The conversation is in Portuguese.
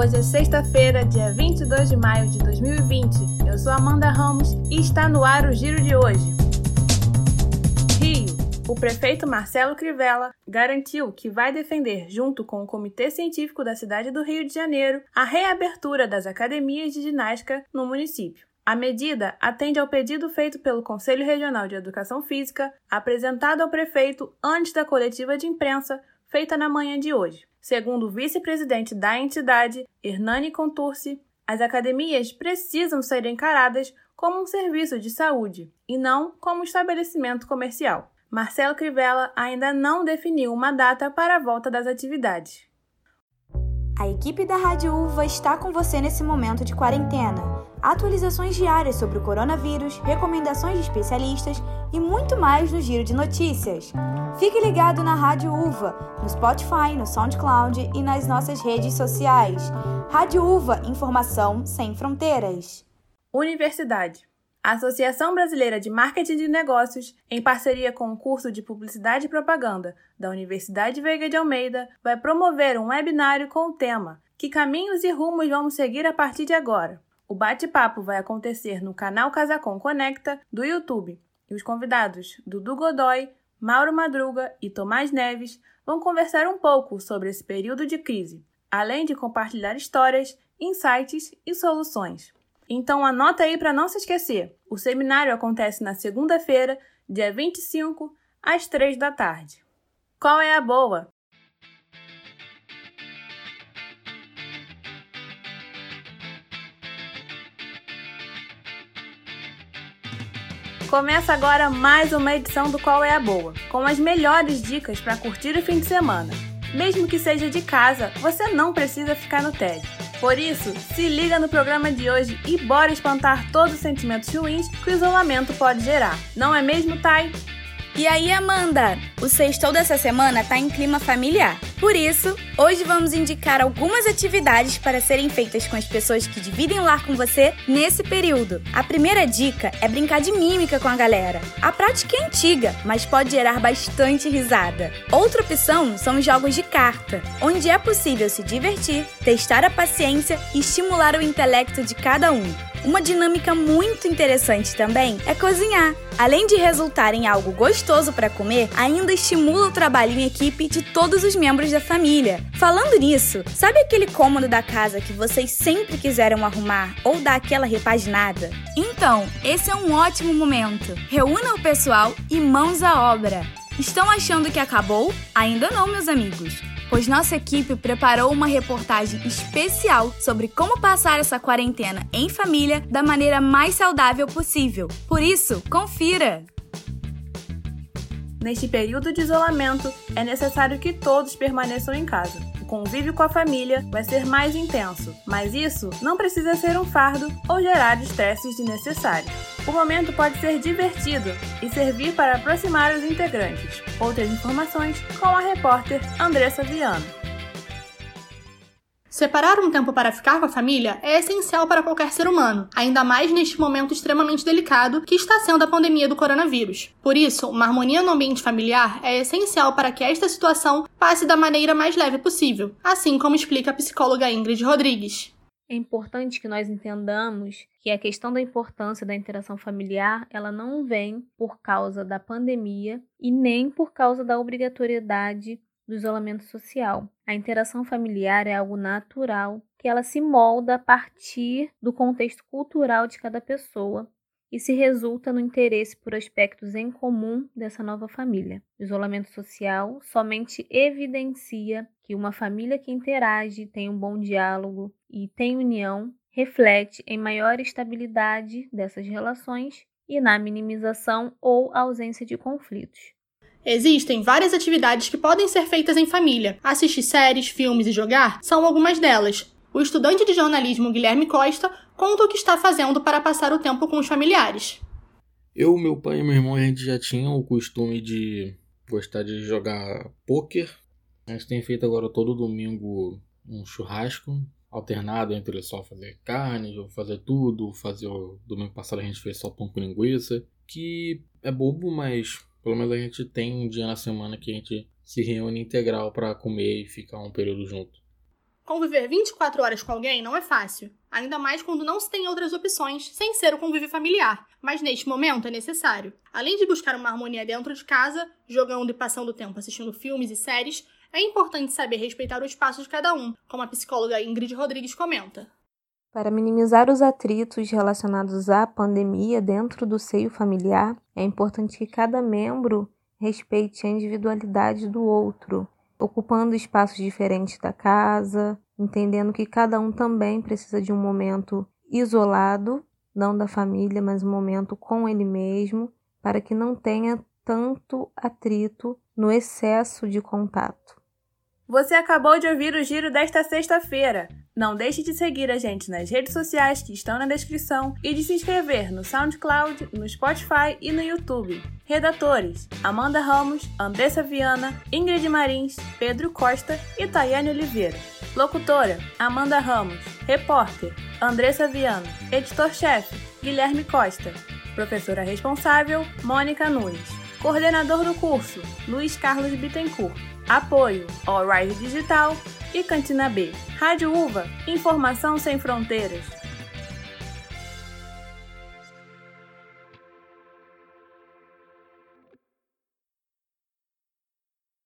Hoje é sexta-feira, dia 22 de maio de 2020. Eu sou Amanda Ramos e está no ar o Giro de hoje. Rio. O prefeito Marcelo Crivella garantiu que vai defender, junto com o Comitê Científico da cidade do Rio de Janeiro, a reabertura das academias de ginástica no município. A medida atende ao pedido feito pelo Conselho Regional de Educação Física, apresentado ao prefeito antes da coletiva de imprensa feita na manhã de hoje. Segundo o vice-presidente da entidade, Hernani Contursi, as academias precisam ser encaradas como um serviço de saúde e não como um estabelecimento comercial. Marcelo Crivella ainda não definiu uma data para a volta das atividades. A equipe da Rádio Uva está com você nesse momento de quarentena. Atualizações diárias sobre o coronavírus, recomendações de especialistas e muito mais no Giro de Notícias. Fique ligado na Rádio Uva, no Spotify, no SoundCloud e nas nossas redes sociais. Rádio Uva, informação sem fronteiras. Universidade. A Associação Brasileira de Marketing de Negócios, em parceria com o curso de Publicidade e Propaganda da Universidade Veiga de Almeida, vai promover um webinário com o tema Que caminhos e rumos vamos seguir a partir de agora? O bate-papo vai acontecer no canal Casacom Conecta do YouTube e os convidados Dudu Godoy, Mauro Madruga e Tomás Neves vão conversar um pouco sobre esse período de crise, além de compartilhar histórias, insights e soluções. Então anota aí para não se esquecer. O seminário acontece na segunda-feira, dia 25, às 3 da tarde. Qual é a boa? Começa agora mais uma edição do Qual é a Boa, com as melhores dicas para curtir o fim de semana. Mesmo que seja de casa, você não precisa ficar no tédio. Por isso, se liga no programa de hoje e bora espantar todos os sentimentos ruins que o isolamento pode gerar. Não é mesmo, Thay? E aí, Amanda? O sextou dessa semana tá em clima familiar. Por isso, hoje vamos indicar algumas atividades para serem feitas com as pessoas que dividem o lar com você nesse período. A primeira dica é brincar de mímica com a galera. A prática é antiga, mas pode gerar bastante risada. Outra opção são os jogos de carta, onde é possível se divertir, testar a paciência e estimular o intelecto de cada um. Uma dinâmica muito interessante também é cozinhar. Além de resultar em algo gostoso para comer, ainda estimula o trabalho em equipe de todos os membros da família. Falando nisso, sabe aquele cômodo da casa que vocês sempre quiseram arrumar ou dar aquela repaginada? Então, esse é um ótimo momento. Reúna o pessoal e mãos à obra. Estão achando que acabou? Ainda não, meus amigos pois nossa equipe preparou uma reportagem especial sobre como passar essa quarentena em família da maneira mais saudável possível. Por isso, confira! Neste período de isolamento, é necessário que todos permaneçam em casa convívio com a família vai ser mais intenso, mas isso não precisa ser um fardo ou gerar estresses desnecessários. O momento pode ser divertido e servir para aproximar os integrantes. Outras informações com a repórter Andressa Viana. Separar um tempo para ficar com a família é essencial para qualquer ser humano, ainda mais neste momento extremamente delicado que está sendo a pandemia do coronavírus. Por isso, uma harmonia no ambiente familiar é essencial para que esta situação passe da maneira mais leve possível, assim como explica a psicóloga Ingrid Rodrigues. É importante que nós entendamos que a questão da importância da interação familiar, ela não vem por causa da pandemia e nem por causa da obrigatoriedade do isolamento social. A interação familiar é algo natural, que ela se molda a partir do contexto cultural de cada pessoa e se resulta no interesse por aspectos em comum dessa nova família. O isolamento social somente evidencia que uma família que interage, tem um bom diálogo e tem união, reflete em maior estabilidade dessas relações e na minimização ou ausência de conflitos. Existem várias atividades que podem ser feitas em família. Assistir séries, filmes e jogar são algumas delas. O estudante de jornalismo Guilherme Costa conta o que está fazendo para passar o tempo com os familiares. Eu, meu pai e meu irmão, a gente já tinha o costume de gostar de jogar poker. A gente tem feito agora todo domingo um churrasco alternado entre só fazer carne, fazer tudo, fazer o domingo passado a gente fez só pão com linguiça, que é bobo, mas pelo menos a gente tem um dia na semana que a gente se reúne integral para comer e ficar um período junto. Conviver 24 horas com alguém não é fácil, ainda mais quando não se tem outras opções sem ser o convívio familiar, mas neste momento é necessário. Além de buscar uma harmonia dentro de casa, jogando e passando tempo assistindo filmes e séries, é importante saber respeitar o espaço de cada um, como a psicóloga Ingrid Rodrigues comenta. Para minimizar os atritos relacionados à pandemia dentro do seio familiar, é importante que cada membro respeite a individualidade do outro, ocupando espaços diferentes da casa, entendendo que cada um também precisa de um momento isolado, não da família, mas um momento com ele mesmo, para que não tenha tanto atrito no excesso de contato. Você acabou de ouvir o giro desta sexta-feira. Não deixe de seguir a gente nas redes sociais que estão na descrição e de se inscrever no SoundCloud, no Spotify e no YouTube. Redatores: Amanda Ramos, Andressa Viana, Ingrid Marins, Pedro Costa e Tayane Oliveira. Locutora: Amanda Ramos. Repórter: Andressa Viana. Editor-chefe: Guilherme Costa. Professora responsável: Mônica Nunes. Coordenador do curso: Luiz Carlos Bittencourt. Apoio ao Rise Digital e Cantina B. Rádio Uva, informação sem fronteiras.